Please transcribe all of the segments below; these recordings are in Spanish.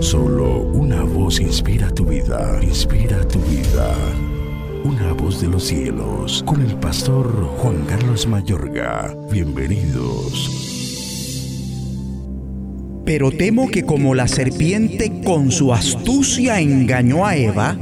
Solo una voz inspira tu vida, inspira tu vida. Una voz de los cielos, con el pastor Juan Carlos Mayorga. Bienvenidos. Pero temo que como la serpiente con su astucia engañó a Eva,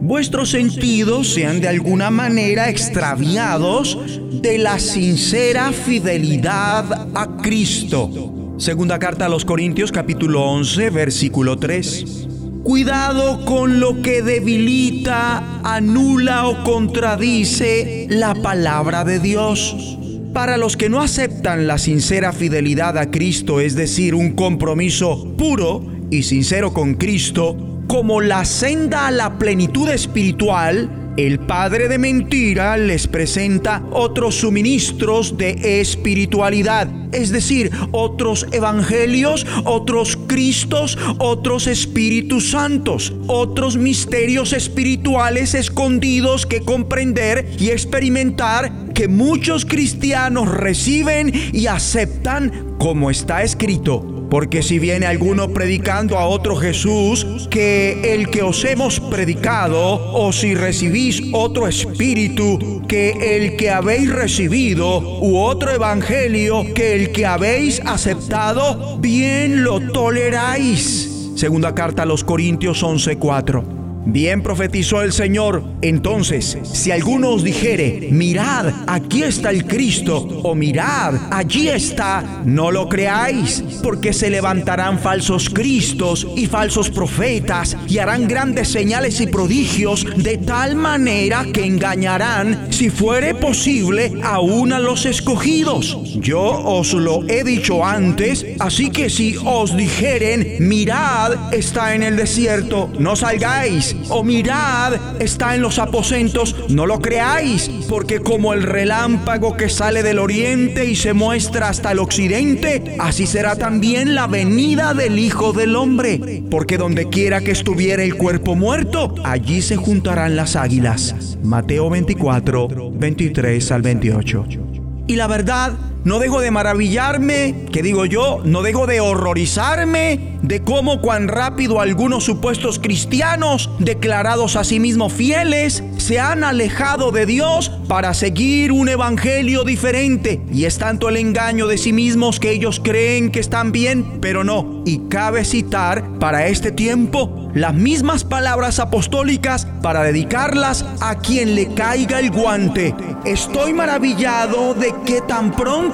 vuestros sentidos sean de alguna manera extraviados de la sincera fidelidad a Cristo. Segunda carta a los Corintios capítulo 11 versículo 3. Cuidado con lo que debilita, anula o contradice la palabra de Dios. Para los que no aceptan la sincera fidelidad a Cristo, es decir, un compromiso puro y sincero con Cristo, como la senda a la plenitud espiritual, el padre de mentira les presenta otros suministros de espiritualidad, es decir, otros evangelios, otros cristos, otros espíritus santos, otros misterios espirituales escondidos que comprender y experimentar que muchos cristianos reciben y aceptan como está escrito porque si viene alguno predicando a otro Jesús que el que os hemos predicado, o si recibís otro espíritu que el que habéis recibido, u otro evangelio que el que habéis aceptado, bien lo toleráis. Segunda carta a los Corintios 11:4. Bien profetizó el Señor. Entonces, si alguno os dijere, mirad, aquí está el Cristo, o mirad, allí está, no lo creáis, porque se levantarán falsos Cristos y falsos profetas, y harán grandes señales y prodigios, de tal manera que engañarán, si fuere posible, aún a los escogidos. Yo os lo he dicho antes, así que si os dijeren, mirad, está en el desierto, no salgáis o mirad, está en los aposentos, no lo creáis, porque como el relámpago que sale del oriente y se muestra hasta el occidente, así será también la venida del Hijo del Hombre. Porque donde quiera que estuviera el cuerpo muerto, allí se juntarán las águilas. Mateo 24, 23 al 28. Y la verdad, no dejo de maravillarme, que digo yo, no dejo de horrorizarme de cómo cuán rápido algunos supuestos cristianos, declarados a sí mismos fieles, se han alejado de Dios para seguir un evangelio diferente. Y es tanto el engaño de sí mismos que ellos creen que están bien, pero no. Y cabe citar para este tiempo las mismas palabras apostólicas para dedicarlas a quien le caiga el guante. Estoy maravillado de que tan pronto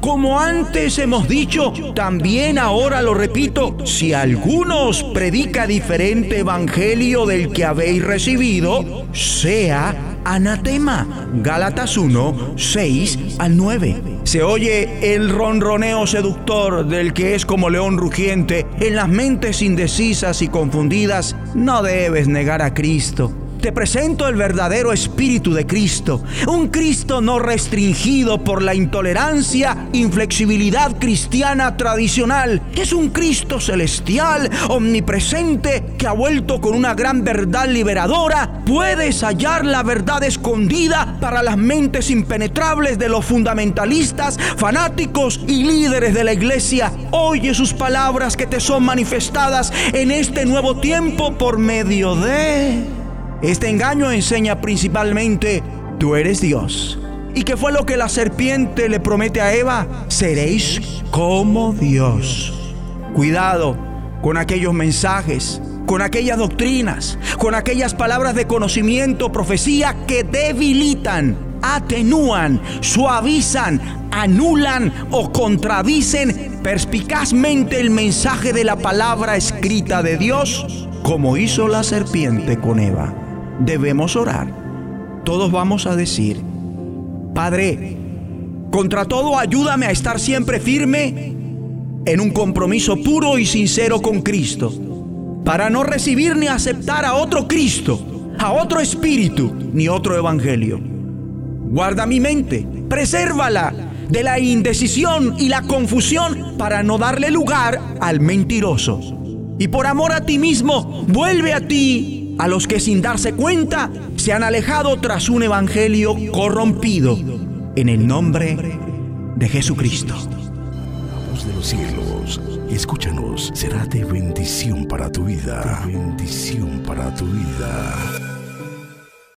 Como antes hemos dicho, también ahora lo repito, si alguno os predica diferente evangelio del que habéis recibido, sea anatema. Gálatas 1, 6 al 9. Se oye el ronroneo seductor del que es como león rugiente en las mentes indecisas y confundidas. No debes negar a Cristo te presento el verdadero Espíritu de Cristo, un Cristo no restringido por la intolerancia, inflexibilidad cristiana tradicional. Es un Cristo celestial, omnipresente, que ha vuelto con una gran verdad liberadora. Puedes hallar la verdad escondida para las mentes impenetrables de los fundamentalistas, fanáticos y líderes de la iglesia. Oye sus palabras que te son manifestadas en este nuevo tiempo por medio de... Este engaño enseña principalmente, tú eres Dios. ¿Y qué fue lo que la serpiente le promete a Eva? Seréis como Dios. Cuidado con aquellos mensajes, con aquellas doctrinas, con aquellas palabras de conocimiento, profecía que debilitan, atenúan, suavizan, anulan o contradicen perspicazmente el mensaje de la palabra escrita de Dios, como hizo la serpiente con Eva debemos orar. Todos vamos a decir, Padre, contra todo ayúdame a estar siempre firme en un compromiso puro y sincero con Cristo. para no recibir ni aceptar a otro Cristo, a otro espíritu, ni otro evangelio. Guarda mi mente, presérvala de la indecisión y la confusión para no darle lugar al mentiroso. Y por amor a ti mismo, vuelve a ti a los que sin darse cuenta se han alejado tras un evangelio corrompido. En el nombre de Jesucristo. La voz de los cielos, escúchanos, será de bendición para tu vida. De bendición para tu vida.